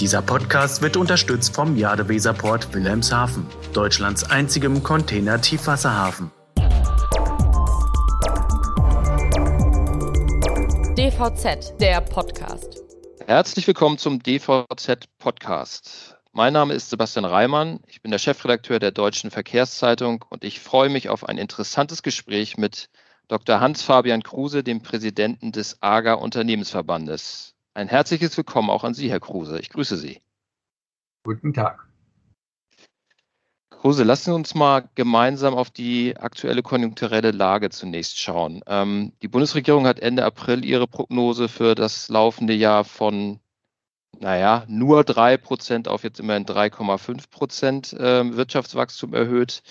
Dieser Podcast wird unterstützt vom Jadeweserport Wilhelmshaven, Deutschlands einzigem Container-Tiefwasserhafen. DVZ, der Podcast. Herzlich willkommen zum DVZ Podcast. Mein Name ist Sebastian Reimann. Ich bin der Chefredakteur der Deutschen Verkehrszeitung und ich freue mich auf ein interessantes Gespräch mit Dr. Hans-Fabian Kruse, dem Präsidenten des AGA Unternehmensverbandes. Ein herzliches Willkommen auch an Sie, Herr Kruse. Ich grüße Sie. Guten Tag. Kruse, lassen Sie uns mal gemeinsam auf die aktuelle konjunkturelle Lage zunächst schauen. Ähm, die Bundesregierung hat Ende April ihre Prognose für das laufende Jahr von, naja, nur 3 Prozent auf jetzt immerhin 3,5 Prozent äh, Wirtschaftswachstum erhöht.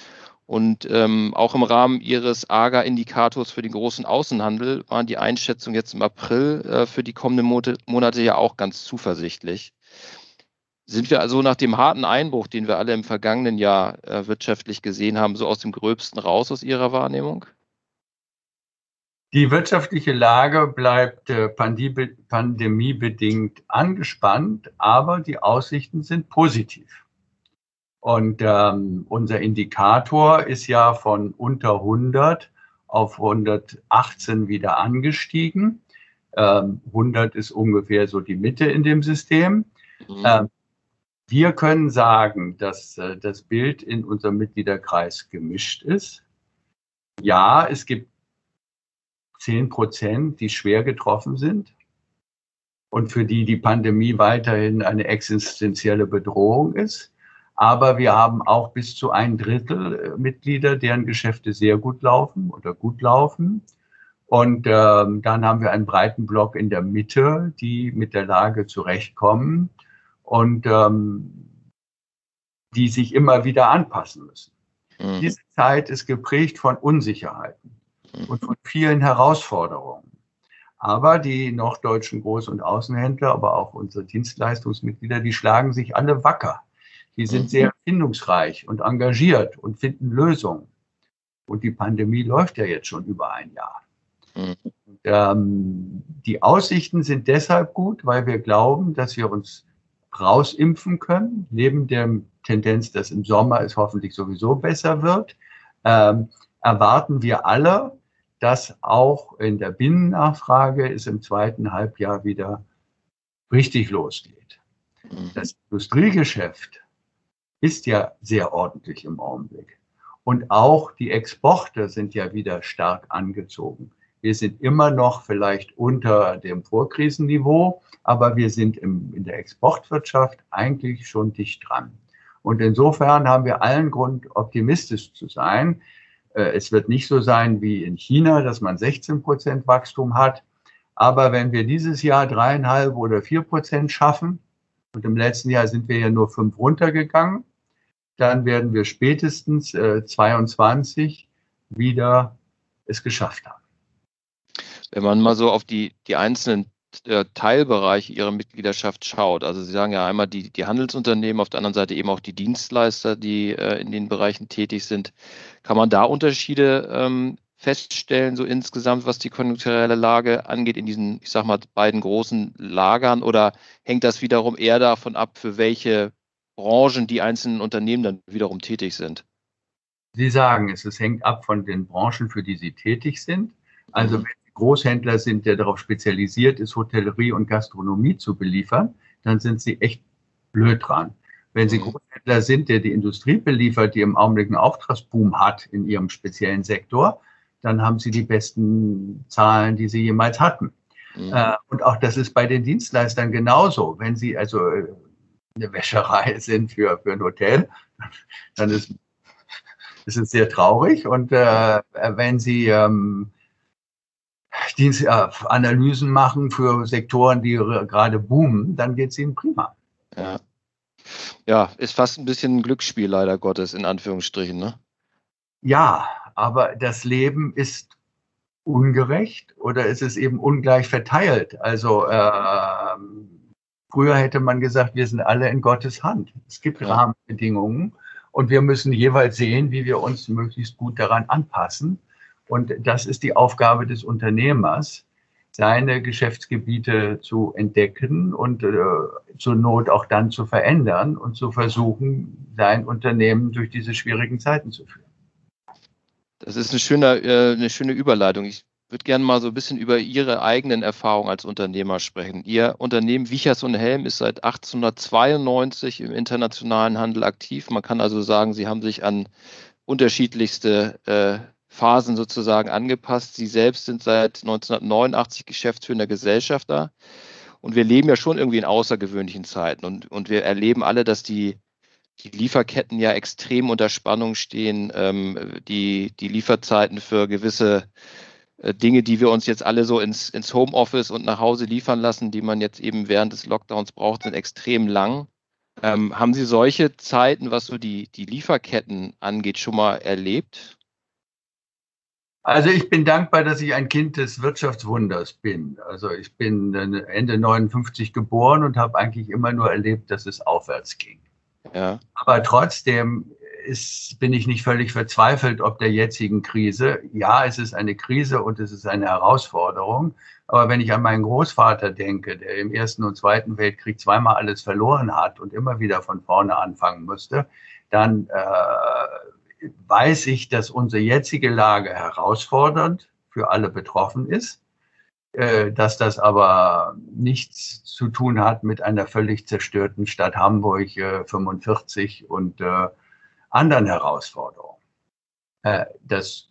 Und ähm, auch im Rahmen Ihres AGA-Indikators für den großen Außenhandel waren die Einschätzungen jetzt im April äh, für die kommenden Monate, ja auch ganz zuversichtlich. Sind wir also nach dem harten Einbruch, den wir alle im vergangenen Jahr äh, wirtschaftlich gesehen haben, so aus dem Gröbsten raus aus Ihrer Wahrnehmung? Die wirtschaftliche Lage bleibt äh, pandemiebedingt angespannt, aber die Aussichten sind positiv. Und ähm, unser Indikator ist ja von unter 100 auf 118 wieder angestiegen. Ähm, 100 ist ungefähr so die Mitte in dem System. Mhm. Ähm, wir können sagen, dass äh, das Bild in unserem Mitgliederkreis gemischt ist. Ja, es gibt 10 Prozent, die schwer getroffen sind und für die die Pandemie weiterhin eine existenzielle Bedrohung ist. Aber wir haben auch bis zu ein Drittel äh, Mitglieder, deren Geschäfte sehr gut laufen oder gut laufen. Und ähm, dann haben wir einen breiten Block in der Mitte, die mit der Lage zurechtkommen und ähm, die sich immer wieder anpassen müssen. Mhm. Diese Zeit ist geprägt von Unsicherheiten mhm. und von vielen Herausforderungen. Aber die norddeutschen Groß- und Außenhändler, aber auch unsere Dienstleistungsmitglieder, die schlagen sich alle wacker. Die sind mhm. sehr erfindungsreich und engagiert und finden Lösungen. Und die Pandemie läuft ja jetzt schon über ein Jahr. Mhm. Und, ähm, die Aussichten sind deshalb gut, weil wir glauben, dass wir uns rausimpfen können, neben der Tendenz, dass im Sommer es hoffentlich sowieso besser wird, ähm, erwarten wir alle, dass auch in der Binnennachfrage es im zweiten Halbjahr wieder richtig losgeht. Mhm. Das Industriegeschäft ist ja sehr ordentlich im Augenblick. Und auch die Exporte sind ja wieder stark angezogen. Wir sind immer noch vielleicht unter dem Vorkrisenniveau, aber wir sind im, in der Exportwirtschaft eigentlich schon dicht dran. Und insofern haben wir allen Grund, optimistisch zu sein. Äh, es wird nicht so sein wie in China, dass man 16 Prozent Wachstum hat. Aber wenn wir dieses Jahr dreieinhalb oder vier Prozent schaffen, und im letzten Jahr sind wir ja nur fünf runtergegangen. Dann werden wir spätestens äh, 22 wieder es geschafft haben. Wenn man mal so auf die, die einzelnen äh, Teilbereiche Ihrer Mitgliedschaft schaut, also Sie sagen ja einmal die, die Handelsunternehmen, auf der anderen Seite eben auch die Dienstleister, die äh, in den Bereichen tätig sind, kann man da Unterschiede ähm, feststellen, so insgesamt, was die konjunkturelle Lage angeht, in diesen, ich sag mal, beiden großen Lagern? Oder hängt das wiederum eher davon ab, für welche Branchen die einzelnen Unternehmen dann wiederum tätig sind? Sie sagen es, es hängt ab von den Branchen, für die Sie tätig sind. Also mhm. wenn Sie Großhändler sind, der darauf spezialisiert ist, Hotellerie und Gastronomie zu beliefern, dann sind Sie echt blöd dran. Wenn Sie mhm. Großhändler sind, der die Industrie beliefert, die im Augenblick einen Auftragsboom hat in ihrem speziellen Sektor, dann haben sie die besten Zahlen, die sie jemals hatten. Mhm. Äh, und auch das ist bei den Dienstleistern genauso. Wenn sie also äh, eine Wäscherei sind für, für ein Hotel, dann ist, ist es sehr traurig. Und äh, wenn sie ähm, Dienst, äh, Analysen machen für Sektoren, die gerade boomen, dann geht es ihnen prima. Ja. ja, ist fast ein bisschen ein Glücksspiel, leider Gottes, in Anführungsstrichen. Ne? Ja, aber das Leben ist ungerecht oder ist es eben ungleich verteilt. Also äh, früher hätte man gesagt, wir sind alle in Gottes Hand. Es gibt ja. Rahmenbedingungen und wir müssen jeweils sehen, wie wir uns möglichst gut daran anpassen. Und das ist die Aufgabe des Unternehmers, seine Geschäftsgebiete zu entdecken und äh, zur Not auch dann zu verändern und zu versuchen, sein Unternehmen durch diese schwierigen Zeiten zu führen. Das ist eine schöne, äh, eine schöne Überleitung. Ich würde gerne mal so ein bisschen über Ihre eigenen Erfahrungen als Unternehmer sprechen. Ihr Unternehmen Wichers und Helm ist seit 1892 im internationalen Handel aktiv. Man kann also sagen, Sie haben sich an unterschiedlichste äh, Phasen sozusagen angepasst. Sie selbst sind seit 1989 geschäftsführender Gesellschafter. Und wir leben ja schon irgendwie in außergewöhnlichen Zeiten. Und, und wir erleben alle, dass die, die Lieferketten ja extrem unter Spannung stehen. Ähm, die, die Lieferzeiten für gewisse äh, Dinge, die wir uns jetzt alle so ins, ins Homeoffice und nach Hause liefern lassen, die man jetzt eben während des Lockdowns braucht, sind extrem lang. Ähm, haben Sie solche Zeiten, was so die, die Lieferketten angeht, schon mal erlebt? Also ich bin dankbar, dass ich ein Kind des Wirtschaftswunders bin. Also ich bin Ende 59 geboren und habe eigentlich immer nur erlebt, dass es aufwärts ging. Ja. Aber trotzdem ist, bin ich nicht völlig verzweifelt ob der jetzigen Krise. Ja, es ist eine Krise und es ist eine Herausforderung. Aber wenn ich an meinen Großvater denke, der im Ersten und Zweiten Weltkrieg zweimal alles verloren hat und immer wieder von vorne anfangen musste, dann äh, weiß ich, dass unsere jetzige Lage herausfordernd für alle betroffen ist, dass das aber nichts zu tun hat mit einer völlig zerstörten Stadt Hamburg äh, 45 und äh, anderen Herausforderungen. Äh, das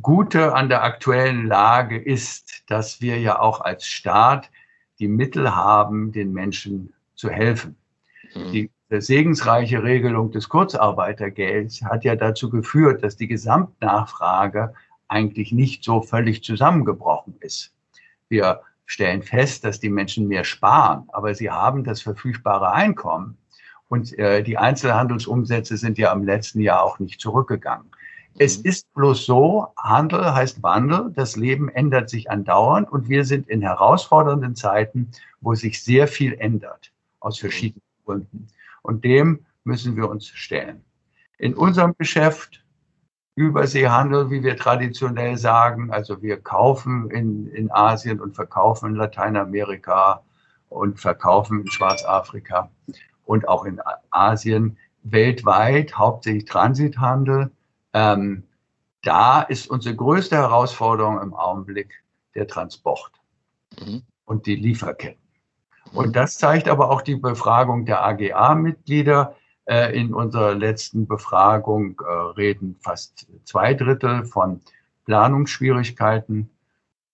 Gute an der aktuellen Lage ist, dass wir ja auch als Staat die Mittel haben, den Menschen zu helfen. Mhm. Die segensreiche Regelung des Kurzarbeitergelds hat ja dazu geführt, dass die Gesamtnachfrage eigentlich nicht so völlig zusammengebrochen ist. Wir stellen fest, dass die Menschen mehr sparen, aber sie haben das verfügbare Einkommen und äh, die Einzelhandelsumsätze sind ja im letzten Jahr auch nicht zurückgegangen. Es mhm. ist bloß so, Handel heißt Wandel, das Leben ändert sich andauernd und wir sind in herausfordernden Zeiten, wo sich sehr viel ändert, aus verschiedenen Gründen. Und dem müssen wir uns stellen. In unserem Geschäft, Überseehandel, wie wir traditionell sagen, also wir kaufen in, in Asien und verkaufen in Lateinamerika und verkaufen in Schwarzafrika und auch in Asien weltweit, hauptsächlich Transithandel. Ähm, da ist unsere größte Herausforderung im Augenblick der Transport mhm. und die Lieferketten. Und das zeigt aber auch die Befragung der AGA-Mitglieder. Äh, in unserer letzten Befragung äh, reden fast zwei Drittel von Planungsschwierigkeiten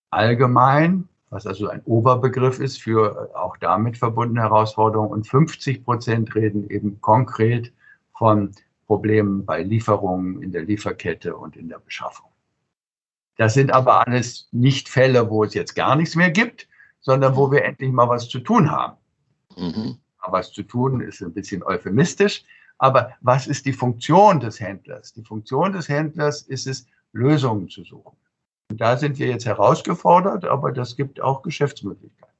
allgemein was also ein Oberbegriff ist für auch damit verbundene Herausforderungen. Und 50 Prozent reden eben konkret von Problemen bei Lieferungen in der Lieferkette und in der Beschaffung. Das sind aber alles nicht Fälle, wo es jetzt gar nichts mehr gibt, sondern wo wir endlich mal was zu tun haben. Mhm. Was zu tun ist ein bisschen euphemistisch, aber was ist die Funktion des Händlers? Die Funktion des Händlers ist es, Lösungen zu suchen. Da sind wir jetzt herausgefordert, aber das gibt auch Geschäftsmöglichkeiten.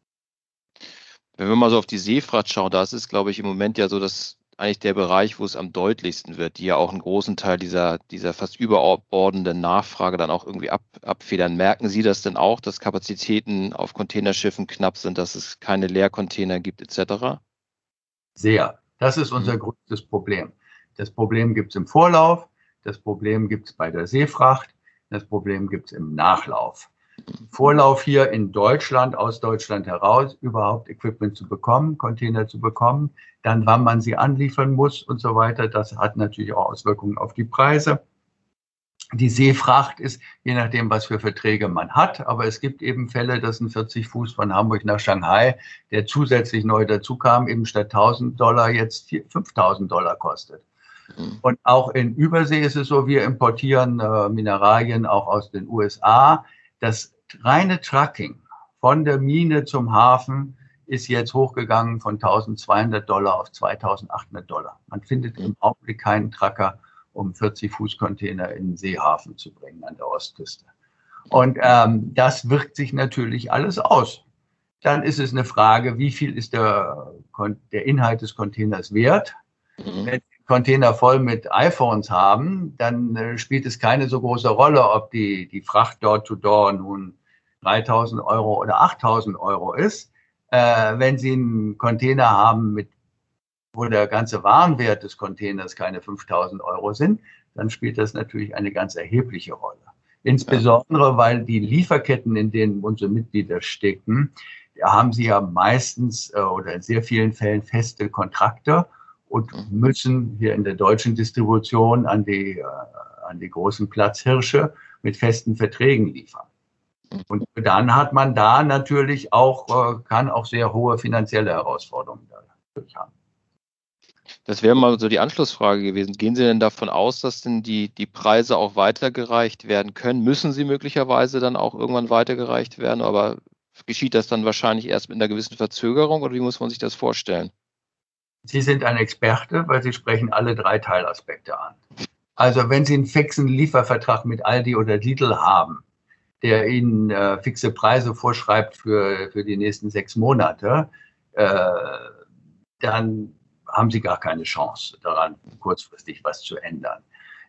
Wenn wir mal so auf die Seefracht schauen, da ist glaube ich, im Moment ja so, dass eigentlich der Bereich, wo es am deutlichsten wird, die ja auch einen großen Teil dieser, dieser fast überbordenden Nachfrage dann auch irgendwie ab, abfedern. Merken Sie das denn auch, dass Kapazitäten auf Containerschiffen knapp sind, dass es keine Leercontainer gibt, etc.? Sehr. Das ist unser mhm. größtes Problem. Das Problem gibt es im Vorlauf, das Problem gibt es bei der Seefracht, das Problem gibt es im Nachlauf. Vorlauf hier in Deutschland, aus Deutschland heraus, überhaupt Equipment zu bekommen, Container zu bekommen, dann wann man sie anliefern muss und so weiter. Das hat natürlich auch Auswirkungen auf die Preise. Die Seefracht ist, je nachdem, was für Verträge man hat, aber es gibt eben Fälle, dass ein 40 Fuß von Hamburg nach Shanghai, der zusätzlich neu dazu kam, eben statt 1000 Dollar jetzt 5000 Dollar kostet. Mhm. Und auch in Übersee ist es so, wir importieren äh, Mineralien auch aus den USA. Das reine Trucking von der Mine zum Hafen ist jetzt hochgegangen von 1200 Dollar auf 2800 Dollar. Man findet im Augenblick keinen Trucker, um 40 Fuß Container in den Seehafen zu bringen an der Ostküste. Und ähm, das wirkt sich natürlich alles aus. Dann ist es eine Frage, wie viel ist der, der Inhalt des Containers wert? Mhm. Wenn Container voll mit iPhones haben, dann äh, spielt es keine so große Rolle, ob die, die Fracht Door-to-Door nun 3000 Euro oder 8000 Euro ist, äh, wenn Sie einen Container haben, mit, wo der ganze Warenwert des Containers keine 5000 Euro sind, dann spielt das natürlich eine ganz erhebliche Rolle. Insbesondere, weil die Lieferketten, in denen unsere Mitglieder stecken, haben sie ja meistens äh, oder in sehr vielen Fällen feste Kontrakte und mhm. müssen hier in der deutschen Distribution an die, äh, an die großen Platzhirsche mit festen Verträgen liefern. Mhm. Und dann hat man da natürlich auch, äh, kann auch sehr hohe finanzielle Herausforderungen dadurch haben. Das wäre mal so die Anschlussfrage gewesen. Gehen Sie denn davon aus, dass denn die, die Preise auch weitergereicht werden können? Müssen sie möglicherweise dann auch irgendwann weitergereicht werden? Aber geschieht das dann wahrscheinlich erst mit einer gewissen Verzögerung oder wie muss man sich das vorstellen? Sie sind ein Experte, weil Sie sprechen alle drei Teilaspekte an. Also wenn Sie einen fixen Liefervertrag mit Aldi oder Lidl haben, der Ihnen äh, fixe Preise vorschreibt für, für die nächsten sechs Monate, äh, dann haben Sie gar keine Chance daran, kurzfristig was zu ändern.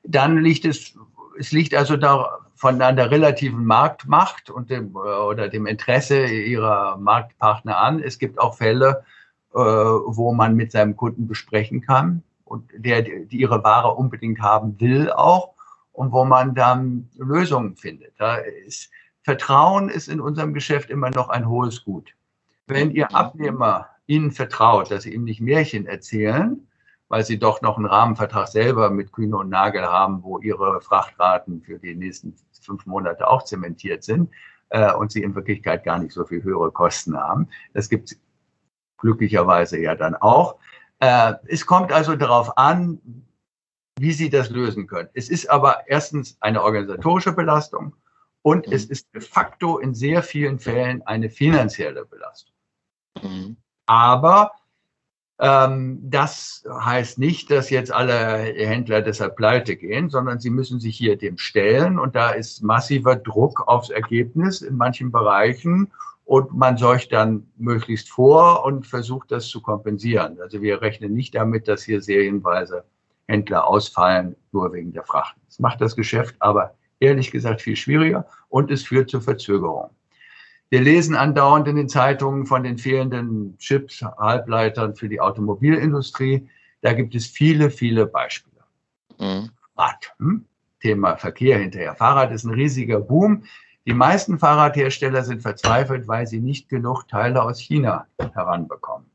Dann liegt es, es liegt also da von einer relativen Marktmacht und dem, oder dem Interesse Ihrer Marktpartner an. Es gibt auch Fälle, äh, wo man mit seinem Kunden besprechen kann und der die ihre Ware unbedingt haben will auch und wo man dann Lösungen findet. Da ist, Vertrauen ist in unserem Geschäft immer noch ein hohes Gut. Wenn Ihr Abnehmer Ihnen vertraut, dass Sie ihm nicht Märchen erzählen, weil Sie doch noch einen Rahmenvertrag selber mit Kühne und Nagel haben, wo Ihre Frachtraten für die nächsten fünf Monate auch zementiert sind äh, und Sie in Wirklichkeit gar nicht so viel höhere Kosten haben. Das gibt es glücklicherweise ja dann auch. Äh, es kommt also darauf an, wie Sie das lösen können. Es ist aber erstens eine organisatorische Belastung und es ist de facto in sehr vielen Fällen eine finanzielle Belastung. Mhm. Aber ähm, das heißt nicht, dass jetzt alle Händler deshalb pleite gehen, sondern sie müssen sich hier dem stellen. Und da ist massiver Druck aufs Ergebnis in manchen Bereichen. Und man sorgt dann möglichst vor und versucht das zu kompensieren. Also wir rechnen nicht damit, dass hier serienweise Händler ausfallen, nur wegen der Frachten. Das macht das Geschäft aber ehrlich gesagt viel schwieriger und es führt zu Verzögerungen. Wir lesen andauernd in den Zeitungen von den fehlenden Chips, Halbleitern für die Automobilindustrie. Da gibt es viele, viele Beispiele. Mhm. Rad, hm? Thema Verkehr hinterher. Fahrrad ist ein riesiger Boom. Die meisten Fahrradhersteller sind verzweifelt, weil sie nicht genug Teile aus China heranbekommen.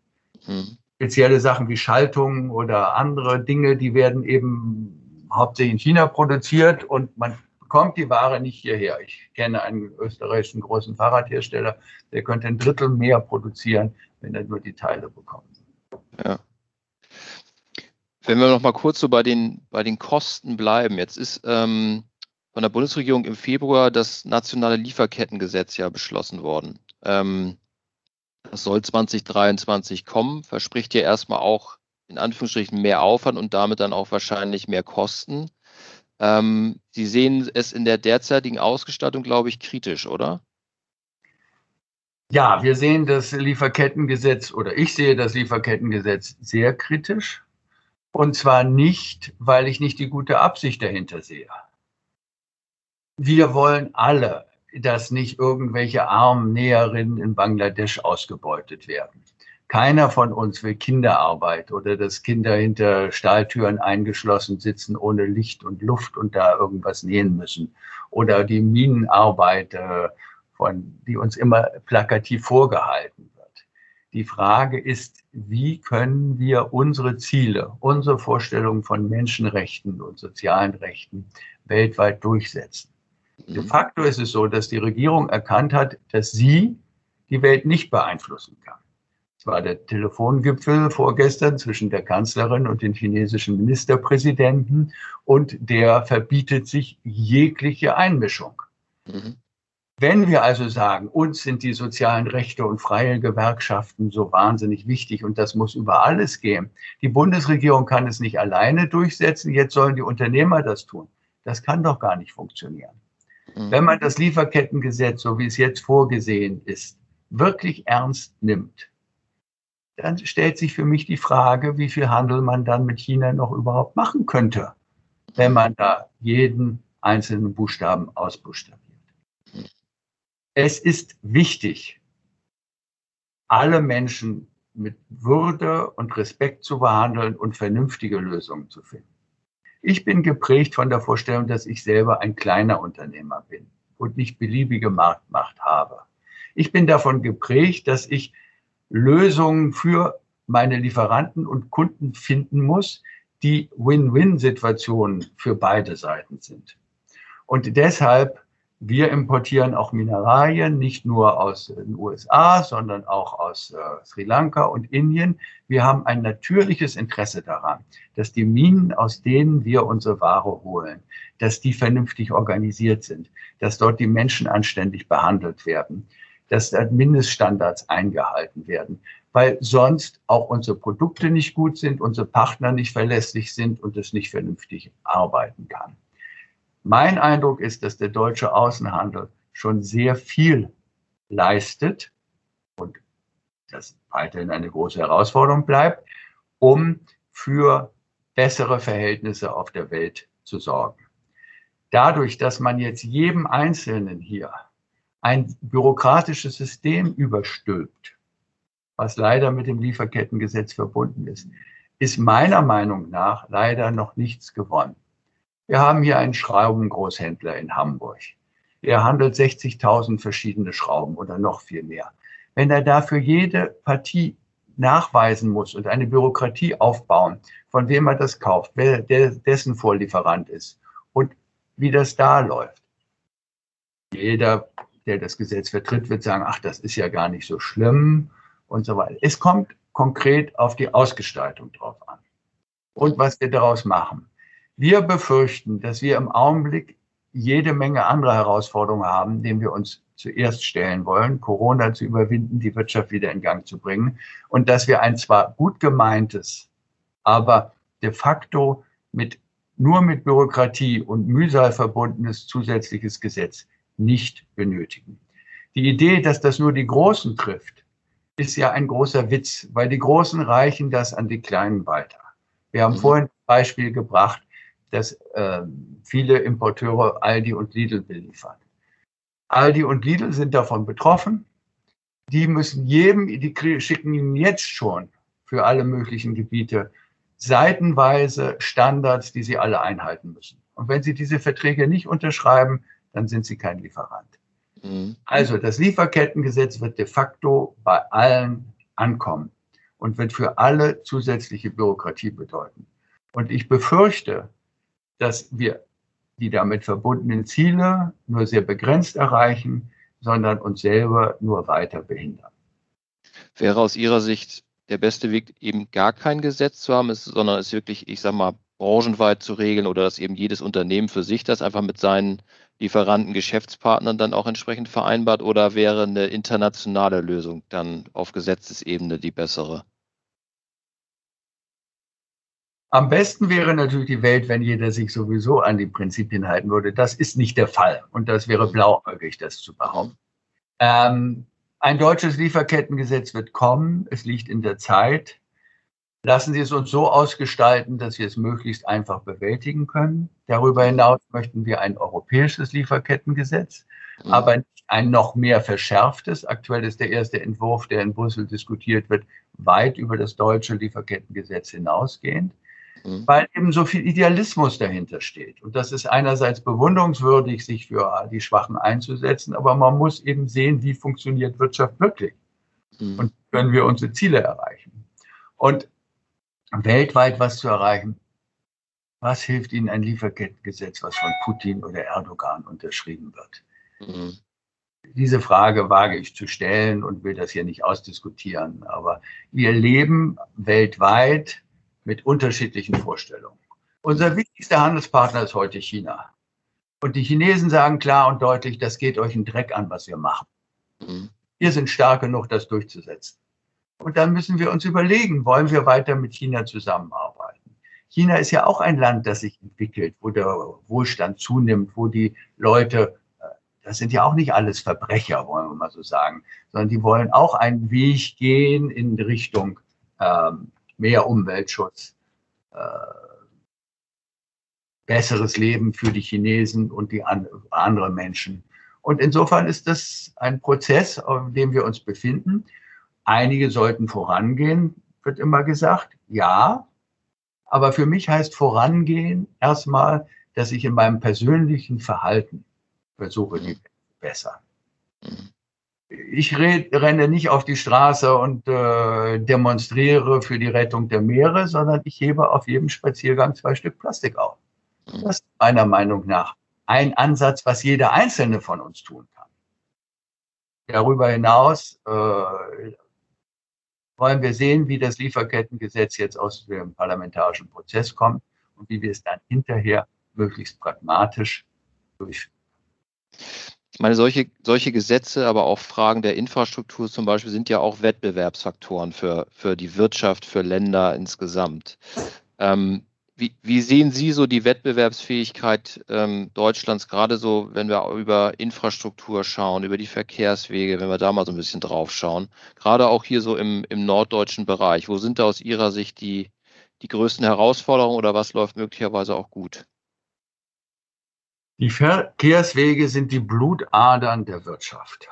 Mhm. Spezielle Sachen wie Schaltungen oder andere Dinge, die werden eben hauptsächlich in China produziert und man kommt die Ware nicht hierher. Ich kenne einen österreichischen großen Fahrradhersteller, der könnte ein Drittel mehr produzieren, wenn er nur die Teile bekommt. Ja. Wenn wir noch mal kurz so bei den, bei den Kosten bleiben. Jetzt ist ähm, von der Bundesregierung im Februar das nationale Lieferkettengesetz ja beschlossen worden. Ähm, das soll 2023 kommen, verspricht ja erstmal auch in Anführungsstrichen mehr Aufwand und damit dann auch wahrscheinlich mehr Kosten. Ähm, Sie sehen es in der derzeitigen Ausgestattung, glaube ich, kritisch, oder? Ja, wir sehen das Lieferkettengesetz oder ich sehe das Lieferkettengesetz sehr kritisch. Und zwar nicht, weil ich nicht die gute Absicht dahinter sehe. Wir wollen alle, dass nicht irgendwelche armen Näherinnen in Bangladesch ausgebeutet werden. Keiner von uns will Kinderarbeit oder dass Kinder hinter Stahltüren eingeschlossen sitzen ohne Licht und Luft und da irgendwas nähen müssen. Oder die Minenarbeit, äh, von, die uns immer plakativ vorgehalten wird. Die Frage ist, wie können wir unsere Ziele, unsere Vorstellungen von Menschenrechten und sozialen Rechten weltweit durchsetzen? De mhm. facto ist es so, dass die Regierung erkannt hat, dass sie die Welt nicht beeinflussen kann. War der Telefongipfel vorgestern zwischen der Kanzlerin und den chinesischen Ministerpräsidenten und der verbietet sich jegliche Einmischung. Mhm. Wenn wir also sagen, uns sind die sozialen Rechte und freie Gewerkschaften so wahnsinnig wichtig und das muss über alles gehen, die Bundesregierung kann es nicht alleine durchsetzen, jetzt sollen die Unternehmer das tun. Das kann doch gar nicht funktionieren. Mhm. Wenn man das Lieferkettengesetz, so wie es jetzt vorgesehen ist, wirklich ernst nimmt, dann stellt sich für mich die Frage, wie viel Handel man dann mit China noch überhaupt machen könnte, wenn man da jeden einzelnen Buchstaben ausbuchstabiert. es ist wichtig, alle Menschen mit Würde und Respekt zu behandeln und vernünftige Lösungen zu finden. Ich bin geprägt von der Vorstellung, dass ich selber ein kleiner Unternehmer bin und nicht beliebige Marktmacht habe. Ich bin davon geprägt, dass ich Lösungen für meine Lieferanten und Kunden finden muss, die Win-Win-Situationen für beide Seiten sind. Und deshalb wir importieren auch Mineralien, nicht nur aus den USA, sondern auch aus äh, Sri Lanka und Indien. Wir haben ein natürliches Interesse daran, dass die Minen, aus denen wir unsere Ware holen, dass die vernünftig organisiert sind, dass dort die Menschen anständig behandelt werden, dass Mindeststandards eingehalten werden, weil sonst auch unsere Produkte nicht gut sind, unsere Partner nicht verlässlich sind und es nicht vernünftig arbeiten kann. Mein Eindruck ist, dass der deutsche Außenhandel schon sehr viel leistet und das weiterhin eine große Herausforderung bleibt, um für bessere Verhältnisse auf der Welt zu sorgen. Dadurch, dass man jetzt jedem Einzelnen hier ein bürokratisches System überstülpt, was leider mit dem Lieferkettengesetz verbunden ist, ist meiner Meinung nach leider noch nichts gewonnen. Wir haben hier einen Schraubengroßhändler in Hamburg. Er handelt 60.000 verschiedene Schrauben oder noch viel mehr. Wenn er dafür jede Partie nachweisen muss und eine Bürokratie aufbauen, von wem er das kauft, wer dessen Vorlieferant ist und wie das da läuft. Jeder, der das Gesetz vertritt, wird sagen, ach, das ist ja gar nicht so schlimm und so weiter. Es kommt konkret auf die Ausgestaltung drauf an und was wir daraus machen. Wir befürchten, dass wir im Augenblick jede Menge andere Herausforderungen haben, denen wir uns zuerst stellen wollen, Corona zu überwinden, die Wirtschaft wieder in Gang zu bringen und dass wir ein zwar gut gemeintes, aber de facto mit nur mit Bürokratie und Mühsal verbundenes zusätzliches Gesetz nicht benötigen. Die Idee, dass das nur die Großen trifft, ist ja ein großer Witz, weil die Großen reichen das an die Kleinen weiter. Wir haben mhm. vorhin ein Beispiel gebracht, dass äh, viele Importeure Aldi und Lidl beliefern. Aldi und Lidl sind davon betroffen. Die müssen jedem, die schicken ihnen jetzt schon für alle möglichen Gebiete seitenweise Standards, die sie alle einhalten müssen. Und wenn sie diese Verträge nicht unterschreiben, dann sind sie kein Lieferant. Mhm. Also das Lieferkettengesetz wird de facto bei allen ankommen und wird für alle zusätzliche Bürokratie bedeuten. Und ich befürchte, dass wir die damit verbundenen Ziele nur sehr begrenzt erreichen, sondern uns selber nur weiter behindern. Wäre aus Ihrer Sicht der beste Weg, eben gar kein Gesetz zu haben, sondern es wirklich, ich sage mal, branchenweit zu regeln oder dass eben jedes Unternehmen für sich das einfach mit seinen Lieferanten, Geschäftspartnern dann auch entsprechend vereinbart oder wäre eine internationale Lösung dann auf Gesetzesebene die bessere? Am besten wäre natürlich die Welt, wenn jeder sich sowieso an die Prinzipien halten würde. Das ist nicht der Fall. Und das wäre blauäugig, das zu behaupten. Ähm, ein deutsches Lieferkettengesetz wird kommen. Es liegt in der Zeit. Lassen Sie es uns so ausgestalten, dass wir es möglichst einfach bewältigen können. Darüber hinaus möchten wir ein europäisches Lieferkettengesetz, mhm. aber nicht ein noch mehr verschärftes. Aktuell ist der erste Entwurf, der in Brüssel diskutiert wird, weit über das deutsche Lieferkettengesetz hinausgehend. Mhm. weil eben so viel Idealismus dahinter steht. Und das ist einerseits bewunderungswürdig, sich für die Schwachen einzusetzen, aber man muss eben sehen, wie funktioniert Wirtschaft wirklich mhm. und können wir unsere Ziele erreichen. Und weltweit was zu erreichen, was hilft Ihnen ein Lieferkettengesetz, was von Putin oder Erdogan unterschrieben wird? Mhm. Diese Frage wage ich zu stellen und will das hier nicht ausdiskutieren. Aber wir leben weltweit mit unterschiedlichen Vorstellungen. Unser wichtigster Handelspartner ist heute China. Und die Chinesen sagen klar und deutlich, das geht euch einen Dreck an, was wir machen. Mhm. Wir sind stark genug, das durchzusetzen. Und dann müssen wir uns überlegen, wollen wir weiter mit China zusammenarbeiten? China ist ja auch ein Land, das sich entwickelt, wo der Wohlstand zunimmt, wo die Leute, äh, das sind ja auch nicht alles Verbrecher, wollen wir mal so sagen, sondern die wollen auch einen Weg gehen in Richtung ähm, mehr Umweltschutz, äh, besseres Leben für die Chinesen und die an, andere Menschen. Und insofern ist das ein Prozess, auf dem wir uns befinden. Einige sollten vorangehen, wird immer gesagt. Ja, aber für mich heißt vorangehen erstmal, dass ich in meinem persönlichen Verhalten versuche, die besser. Ich red, renne nicht auf die Straße und äh, demonstriere für die Rettung der Meere, sondern ich hebe auf jedem Spaziergang zwei Stück Plastik auf. Das ist meiner Meinung nach ein Ansatz, was jeder Einzelne von uns tun kann. Darüber hinaus äh, wollen wir sehen, wie das Lieferkettengesetz jetzt aus dem parlamentarischen Prozess kommt und wie wir es dann hinterher möglichst pragmatisch durchführen. Ich meine, solche, solche Gesetze, aber auch Fragen der Infrastruktur zum Beispiel sind ja auch Wettbewerbsfaktoren für, für die Wirtschaft, für Länder insgesamt. Ähm, wie, wie, sehen Sie so die Wettbewerbsfähigkeit ähm, Deutschlands, gerade so, wenn wir über Infrastruktur schauen, über die Verkehrswege, wenn wir da mal so ein bisschen drauf schauen, gerade auch hier so im, im norddeutschen Bereich, wo sind da aus Ihrer Sicht die, die größten Herausforderungen oder was läuft möglicherweise auch gut? Die Verkehrswege sind die Blutadern der Wirtschaft.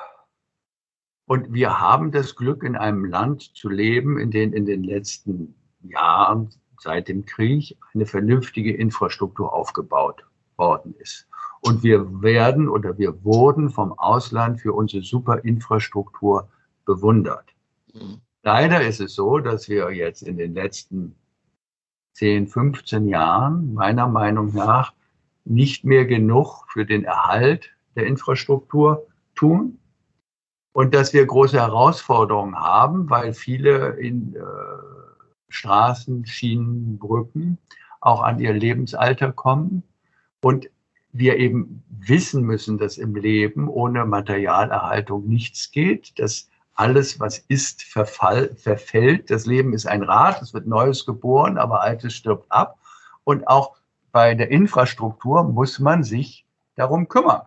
Und wir haben das Glück, in einem Land zu leben, in dem in den letzten Jahren seit dem Krieg eine vernünftige Infrastruktur aufgebaut worden ist. Und wir werden oder wir wurden vom Ausland für unsere super Infrastruktur bewundert. Mhm. Leider ist es so, dass wir jetzt in den letzten 10, 15 Jahren meiner Meinung nach nicht mehr genug für den Erhalt der Infrastruktur tun und dass wir große Herausforderungen haben, weil viele in äh, Straßen, Schienen, Brücken auch an ihr Lebensalter kommen und wir eben wissen müssen, dass im Leben ohne Materialerhaltung nichts geht, dass alles, was ist, verfall, verfällt. Das Leben ist ein Rad, es wird Neues geboren, aber Altes stirbt ab. Und auch bei der Infrastruktur muss man sich darum kümmern.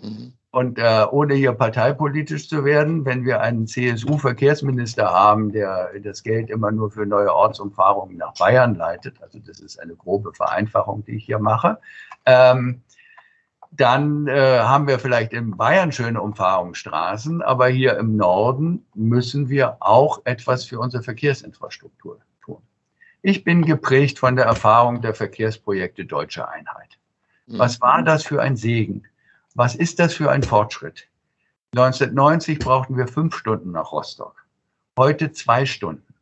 Mhm. Und äh, ohne hier parteipolitisch zu werden, wenn wir einen CSU-Verkehrsminister haben, der das Geld immer nur für neue Ortsumfahrungen nach Bayern leitet, also das ist eine grobe Vereinfachung, die ich hier mache, ähm, dann äh, haben wir vielleicht in Bayern schöne Umfahrungsstraßen, aber hier im Norden müssen wir auch etwas für unsere Verkehrsinfrastruktur tun. Ich bin geprägt von der Erfahrung der Verkehrsprojekte Deutsche Einheit. Was war das für ein Segen? Was ist das für ein Fortschritt? 1990 brauchten wir fünf Stunden nach Rostock. Heute zwei Stunden.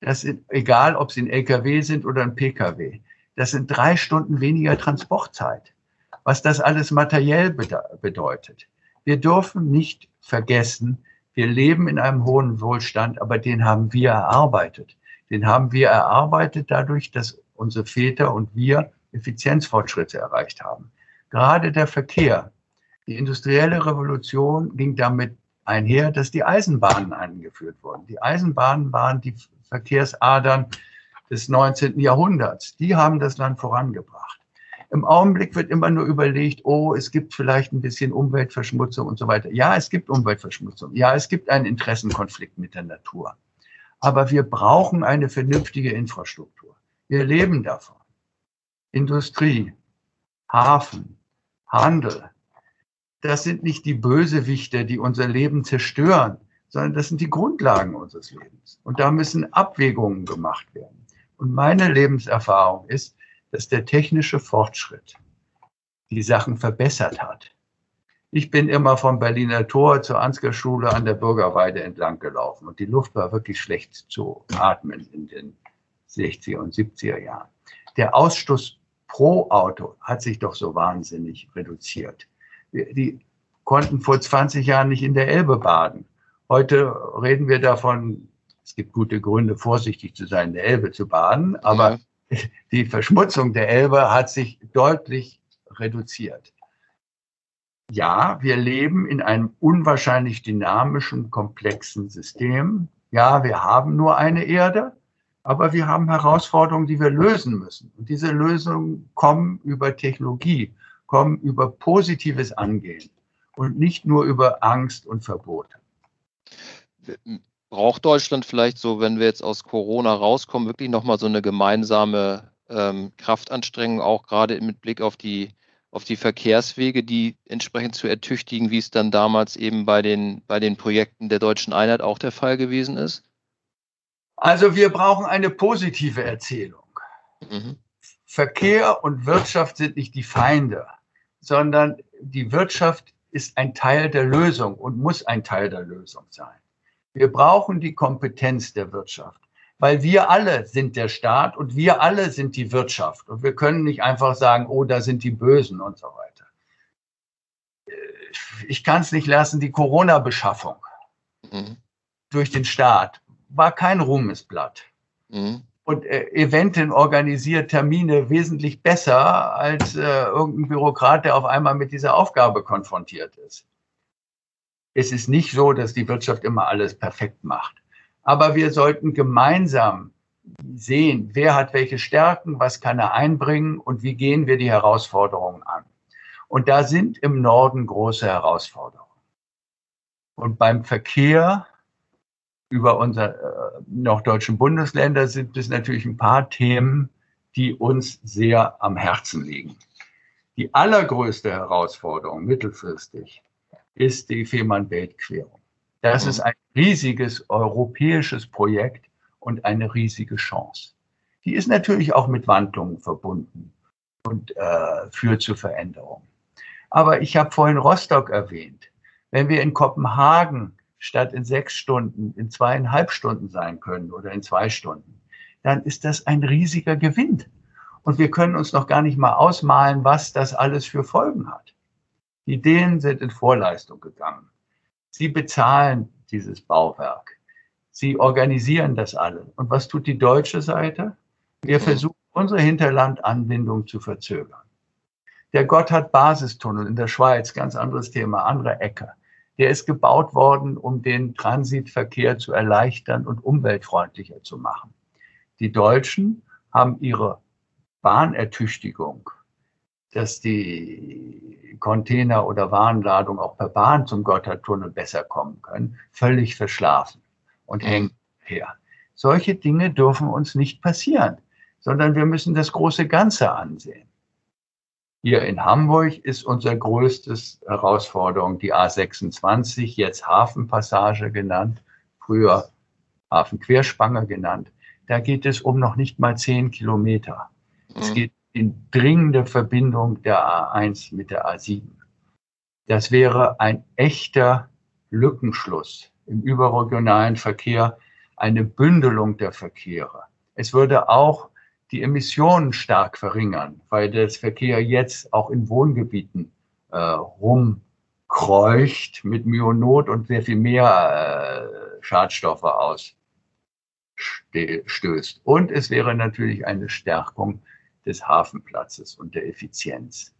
Das ist egal, ob sie ein LKW sind oder ein PKW. Das sind drei Stunden weniger Transportzeit. Was das alles materiell bedeutet. Wir dürfen nicht vergessen, wir leben in einem hohen Wohlstand, aber den haben wir erarbeitet. Den haben wir erarbeitet dadurch, dass unsere Väter und wir Effizienzfortschritte erreicht haben. Gerade der Verkehr, die industrielle Revolution ging damit einher, dass die Eisenbahnen eingeführt wurden. Die Eisenbahnen waren die Verkehrsadern des 19. Jahrhunderts. Die haben das Land vorangebracht. Im Augenblick wird immer nur überlegt, oh, es gibt vielleicht ein bisschen Umweltverschmutzung und so weiter. Ja, es gibt Umweltverschmutzung. Ja, es gibt einen Interessenkonflikt mit der Natur. Aber wir brauchen eine vernünftige Infrastruktur. Wir leben davon. Industrie, Hafen, Handel, das sind nicht die Bösewichte, die unser Leben zerstören, sondern das sind die Grundlagen unseres Lebens. Und da müssen Abwägungen gemacht werden. Und meine Lebenserfahrung ist, dass der technische Fortschritt die Sachen verbessert hat. Ich bin immer vom Berliner Tor zur Ansgar-Schule an der Bürgerweide entlang gelaufen und die Luft war wirklich schlecht zu atmen in den 60er und 70er Jahren. Der Ausstoß pro Auto hat sich doch so wahnsinnig reduziert. Die konnten vor 20 Jahren nicht in der Elbe baden. Heute reden wir davon, es gibt gute Gründe, vorsichtig zu sein, in der Elbe zu baden, aber ja. die Verschmutzung der Elbe hat sich deutlich reduziert. Ja, wir leben in einem unwahrscheinlich dynamischen, komplexen System. Ja, wir haben nur eine Erde. Aber wir haben Herausforderungen, die wir lösen müssen. Und diese Lösungen kommen über Technologie, kommen über positives Angehen und nicht nur über Angst und Verbote. Braucht Deutschland vielleicht so, wenn wir jetzt aus Corona rauskommen, wirklich nochmal so eine gemeinsame ähm, Kraftanstrengung, auch gerade mit Blick auf die, auf die Verkehrswege, die entsprechend zu ertüchtigen, wie es dann damals eben bei den, bei den Projekten der deutschen Einheit auch der Fall gewesen ist? Also wir brauchen eine positive Erzählung. Mhm. Verkehr und Wirtschaft sind nicht die Feinde, sondern die Wirtschaft ist ein Teil der Lösung und muss ein Teil der Lösung sein. Wir brauchen die Kompetenz der Wirtschaft, weil wir alle sind der Staat und wir alle sind die Wirtschaft. Und wir können nicht einfach sagen, oh, da sind die Bösen und so weiter. Ich kann es nicht lassen, die Corona-Beschaffung mhm. durch den Staat war kein Ruhmesblatt. Mhm. Und äh, Eventin organisiert Termine wesentlich besser als äh, irgendein Bürokrat, der auf einmal mit dieser Aufgabe konfrontiert ist. Es ist nicht so, dass die Wirtschaft immer alles perfekt macht. Aber wir sollten gemeinsam sehen, wer hat welche Stärken, was kann er einbringen und wie gehen wir die Herausforderungen an. Und da sind im Norden große Herausforderungen. Und beim Verkehr über unsere äh, noch deutschen Bundesländer sind es natürlich ein paar Themen, die uns sehr am Herzen liegen. Die allergrößte Herausforderung mittelfristig ist die Fehmarn-Belt-Querung. Das ist ein riesiges europäisches Projekt und eine riesige Chance. Die ist natürlich auch mit Wandlungen verbunden und äh, führt zu Veränderungen. Aber ich habe vorhin Rostock erwähnt. Wenn wir in Kopenhagen statt in sechs Stunden in zweieinhalb Stunden sein können oder in zwei Stunden, dann ist das ein riesiger Gewinn. Und wir können uns noch gar nicht mal ausmalen, was das alles für Folgen hat. Die Ideen sind in Vorleistung gegangen. Sie bezahlen dieses Bauwerk. Sie organisieren das alle. Und was tut die deutsche Seite? Wir mhm. versuchen, unsere Hinterlandanbindung zu verzögern. Der Gotthard-Basistunnel in der Schweiz, ganz anderes Thema, andere Ecke. Der ist gebaut worden, um den Transitverkehr zu erleichtern und umweltfreundlicher zu machen. Die Deutschen haben ihre Bahnertüchtigung dass die Container oder Warenladung auch per Bahn zum Gotthardtunnel besser kommen können, völlig verschlafen und mhm. hängen her. Solche Dinge dürfen uns nicht passieren, sondern wir müssen das große Ganze ansehen. Hier in Hamburg ist unser größtes Herausforderung die A26, jetzt Hafenpassage genannt, früher Hafenquerspange genannt. Da geht es um noch nicht mal zehn Kilometer. Es mhm. geht in dringende Verbindung der A1 mit der A7. Das wäre ein echter Lückenschluss im überregionalen Verkehr, eine Bündelung der Verkehre. Es würde auch die Emissionen stark verringern, weil der Verkehr jetzt auch in Wohngebieten äh, rumkreucht mit Myonot und sehr viel mehr äh, Schadstoffe ausstößt. Und es wäre natürlich eine Stärkung des Hafenplatzes und der Effizienz.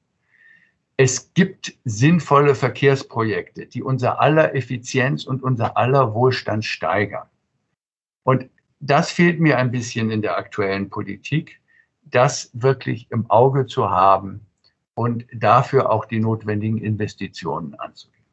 Es gibt sinnvolle Verkehrsprojekte, die unser aller Effizienz und unser aller Wohlstand steigern. Und das fehlt mir ein bisschen in der aktuellen Politik, das wirklich im Auge zu haben und dafür auch die notwendigen Investitionen anzugehen.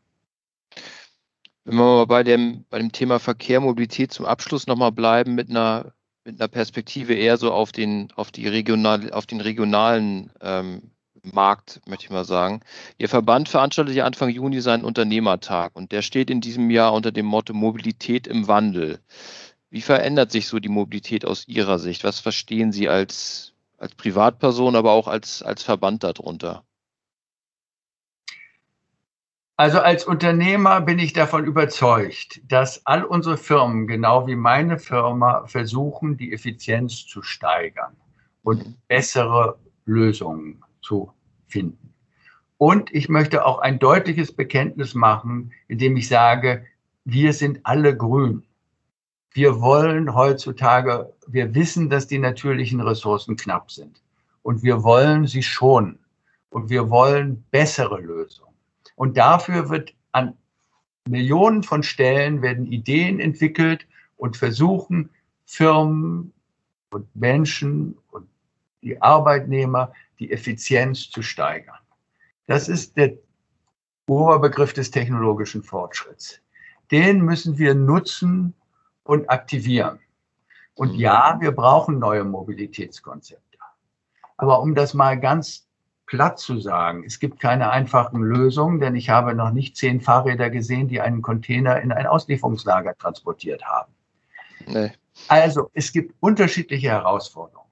Wenn wir mal bei dem, bei dem Thema Verkehr, Mobilität zum Abschluss nochmal bleiben mit einer mit einer Perspektive eher so auf den, auf die regional, auf den regionalen ähm, Markt, möchte ich mal sagen. Ihr Verband veranstaltet ja Anfang Juni seinen Unternehmertag und der steht in diesem Jahr unter dem Motto Mobilität im Wandel. Wie verändert sich so die Mobilität aus Ihrer Sicht? Was verstehen Sie als, als Privatperson, aber auch als, als Verband darunter? Also als Unternehmer bin ich davon überzeugt, dass all unsere Firmen, genau wie meine Firma, versuchen, die Effizienz zu steigern und bessere Lösungen zu finden. Und ich möchte auch ein deutliches Bekenntnis machen, indem ich sage, wir sind alle grün. Wir wollen heutzutage, wir wissen, dass die natürlichen Ressourcen knapp sind. Und wir wollen sie schonen. Und wir wollen bessere Lösungen. Und dafür wird an Millionen von Stellen werden Ideen entwickelt und versuchen Firmen und Menschen und die Arbeitnehmer die Effizienz zu steigern. Das ist der Oberbegriff des technologischen Fortschritts. Den müssen wir nutzen und aktivieren. Und ja, wir brauchen neue Mobilitätskonzepte. Aber um das mal ganz platt zu sagen, es gibt keine einfachen Lösungen, denn ich habe noch nicht zehn Fahrräder gesehen, die einen Container in ein Auslieferungslager transportiert haben. Nee. Also es gibt unterschiedliche Herausforderungen.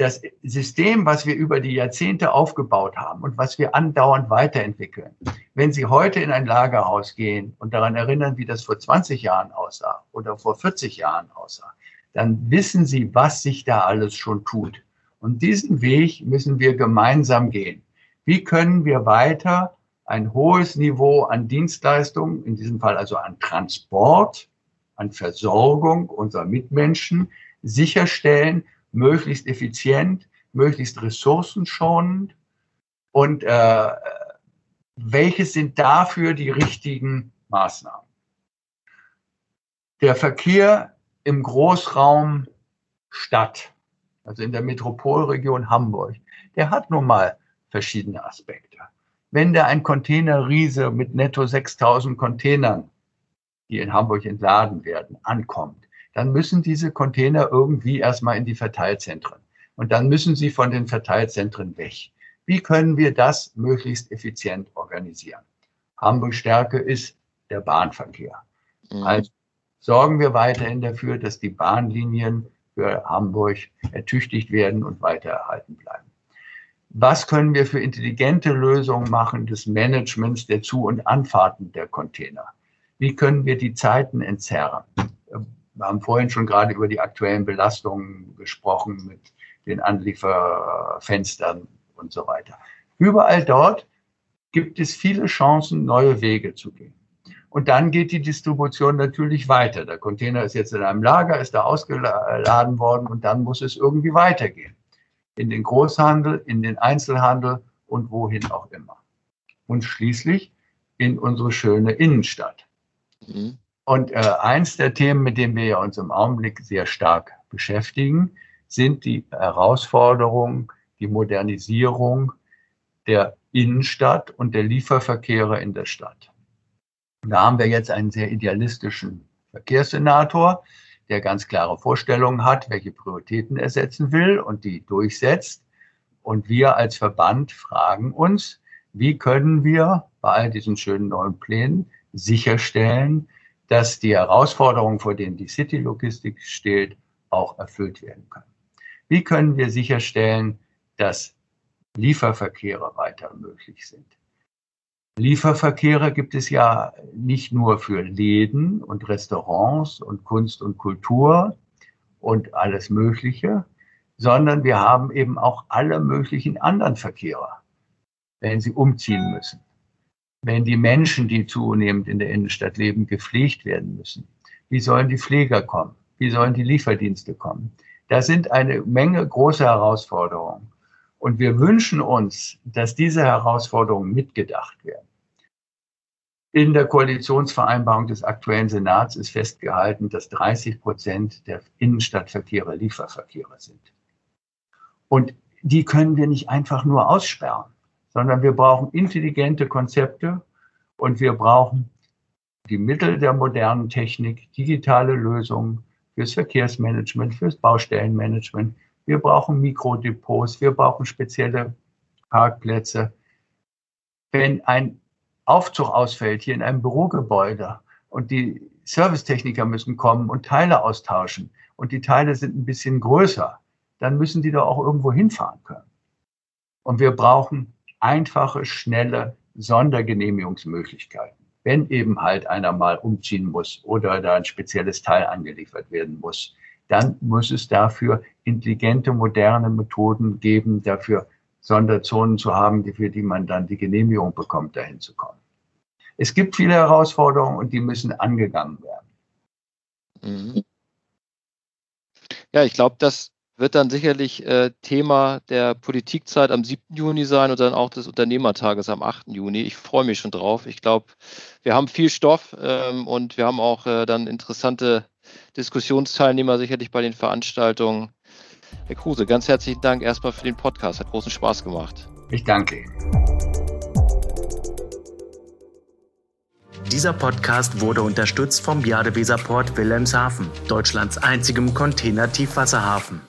Das System, was wir über die Jahrzehnte aufgebaut haben und was wir andauernd weiterentwickeln, wenn Sie heute in ein Lagerhaus gehen und daran erinnern, wie das vor 20 Jahren aussah oder vor 40 Jahren aussah, dann wissen Sie, was sich da alles schon tut. Und diesen Weg müssen wir gemeinsam gehen. Wie können wir weiter ein hohes Niveau an Dienstleistungen, in diesem Fall also an Transport, an Versorgung unserer Mitmenschen sicherstellen, möglichst effizient, möglichst ressourcenschonend und äh, welches sind dafür die richtigen Maßnahmen? Der Verkehr im Großraum Stadt also in der Metropolregion Hamburg, der hat nun mal verschiedene Aspekte. Wenn da ein Containerriese mit netto 6000 Containern, die in Hamburg entladen werden, ankommt, dann müssen diese Container irgendwie erstmal in die Verteilzentren. Und dann müssen sie von den Verteilzentren weg. Wie können wir das möglichst effizient organisieren? Hamburgs Stärke ist der Bahnverkehr. Mhm. Also sorgen wir weiterhin dafür, dass die Bahnlinien für Hamburg ertüchtigt werden und weiter erhalten bleiben. Was können wir für intelligente Lösungen machen des Managements der Zu- und Anfahrten der Container? Wie können wir die Zeiten entzerren? Wir haben vorhin schon gerade über die aktuellen Belastungen gesprochen mit den Anlieferfenstern und so weiter. Überall dort gibt es viele Chancen, neue Wege zu gehen. Und dann geht die Distribution natürlich weiter. Der Container ist jetzt in einem Lager, ist da ausgeladen worden und dann muss es irgendwie weitergehen. In den Großhandel, in den Einzelhandel und wohin auch immer. Und schließlich in unsere schöne Innenstadt. Mhm. Und äh, eins der Themen, mit denen wir uns im Augenblick sehr stark beschäftigen, sind die Herausforderungen, die Modernisierung der Innenstadt und der Lieferverkehre in der Stadt. Da haben wir jetzt einen sehr idealistischen Verkehrssenator, der ganz klare Vorstellungen hat, welche Prioritäten er setzen will und die durchsetzt. Und wir als Verband fragen uns, wie können wir bei all diesen schönen neuen Plänen sicherstellen, dass die Herausforderungen, vor denen die City-Logistik steht, auch erfüllt werden können. Wie können wir sicherstellen, dass Lieferverkehre weiter möglich sind? Lieferverkehre gibt es ja nicht nur für Läden und Restaurants und Kunst und Kultur und alles Mögliche, sondern wir haben eben auch alle möglichen anderen Verkehre, wenn sie umziehen müssen, wenn die Menschen, die zunehmend in der Innenstadt leben, gepflegt werden müssen. Wie sollen die Pfleger kommen? Wie sollen die Lieferdienste kommen? Da sind eine Menge große Herausforderungen. Und wir wünschen uns, dass diese Herausforderungen mitgedacht werden. In der Koalitionsvereinbarung des aktuellen Senats ist festgehalten, dass 30 Prozent der Innenstadtverkehre Lieferverkehre sind. Und die können wir nicht einfach nur aussperren, sondern wir brauchen intelligente Konzepte und wir brauchen die Mittel der modernen Technik, digitale Lösungen fürs Verkehrsmanagement, fürs Baustellenmanagement, wir brauchen Mikrodepots, wir brauchen spezielle Parkplätze. Wenn ein Aufzug ausfällt hier in einem Bürogebäude und die Servicetechniker müssen kommen und Teile austauschen und die Teile sind ein bisschen größer, dann müssen die da auch irgendwo hinfahren können. Und wir brauchen einfache, schnelle Sondergenehmigungsmöglichkeiten. Wenn eben halt einer mal umziehen muss oder da ein spezielles Teil angeliefert werden muss, dann muss es dafür intelligente, moderne Methoden geben, dafür Sonderzonen zu haben, für die man dann die Genehmigung bekommt, dahin zu kommen. Es gibt viele Herausforderungen und die müssen angegangen werden. Mhm. Ja, ich glaube, das wird dann sicherlich äh, Thema der Politikzeit am 7. Juni sein und dann auch des Unternehmertages am 8. Juni. Ich freue mich schon drauf. Ich glaube, wir haben viel Stoff ähm, und wir haben auch äh, dann interessante Diskussionsteilnehmer sicherlich bei den Veranstaltungen. Herr Kruse, ganz herzlichen Dank erstmal für den Podcast. Hat großen Spaß gemacht. Ich danke Ihnen. Dieser Podcast wurde unterstützt vom Jadeweserport Wilhelmshaven, Deutschlands einzigem Container-Tiefwasserhafen.